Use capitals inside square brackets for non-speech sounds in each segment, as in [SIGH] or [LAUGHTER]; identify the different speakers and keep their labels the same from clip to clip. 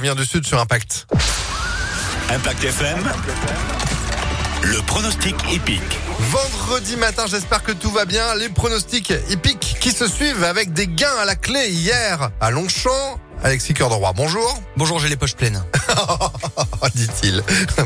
Speaker 1: vient du sud sur Impact.
Speaker 2: Impact FM. Le pronostic épique.
Speaker 1: Vendredi matin, j'espère que tout va bien. Les pronostics hippiques qui se suivent avec des gains à la clé hier à Longchamp. Alexis Cœur de Roi, bonjour.
Speaker 3: Bonjour, j'ai les poches pleines. [LAUGHS]
Speaker 1: dit-il.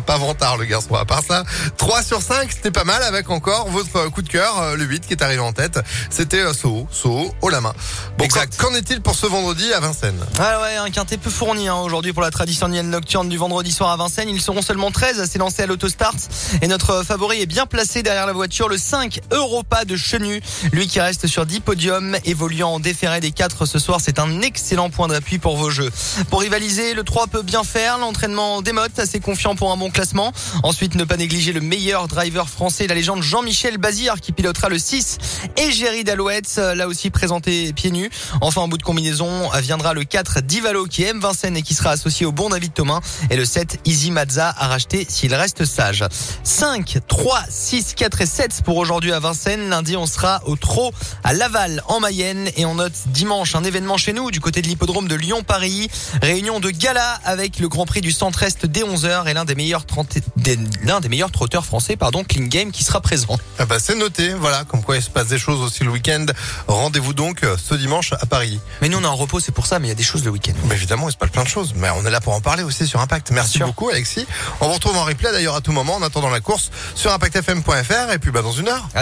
Speaker 1: Pas vantard le garçon. À part ça, 3 sur 5, c'était pas mal avec encore votre coup de cœur, euh, le 8 qui est arrivé en tête. C'était euh, Soho, Soho, haut la main. Bon,
Speaker 3: Exact.
Speaker 1: qu'en qu'en est-il pour ce vendredi à Vincennes?
Speaker 3: Ah ouais, un quintet peu fourni hein, aujourd'hui pour la traditionnelle nocturne du vendredi soir à Vincennes. Ils seront seulement 13 à s'élancer à l'autostart. Et notre favori est bien placé derrière la voiture, le 5 Europa de Chenu. Lui qui reste sur 10 podiums, évoluant en déféré des 4 ce soir. C'est un excellent point d'appui pour vos jeux. Pour rivaliser, le 3 peut bien faire. L'entraînement démote, assez confiant pour un bon classement. Ensuite, ne pas négliger le meilleur driver français, la légende Jean-Michel Bazir qui pilotera le 6 et Géry d'Alouette, là aussi présenté pieds nus. Enfin, en bout de combinaison, viendra le 4 Divalo qui aime Vincennes et qui sera associé au bon David Thomas. Et le 7 Easy Mazza à racheter s'il reste sage. 5, 3, 6, 4 et 7 pour aujourd'hui à Vincennes. Lundi, on sera au Trot à Laval en Mayenne et on note dimanche un événement chez nous du côté de l'hippodrome de Lyon-Paris. Réunion de gala avec le Grand Prix du Centre-Est dès 11h et l'un des meilleurs 30 des- l'un des meilleurs trotteurs français, pardon, Clean Game qui sera présent.
Speaker 1: Ah bah, C'est noté, voilà, comme quoi il se passe des choses aussi le week-end. Rendez-vous donc euh, ce dimanche à Paris.
Speaker 3: Mais nous, on est en repos, c'est pour ça, mais il y a des choses le week-end.
Speaker 1: Mais évidemment, il se passe plein de choses. Mais on est là pour en parler aussi sur Impact. Merci beaucoup, Alexis. On vous retrouve en replay d'ailleurs à tout moment en attendant la course sur impactfm.fr et puis bah, dans une heure.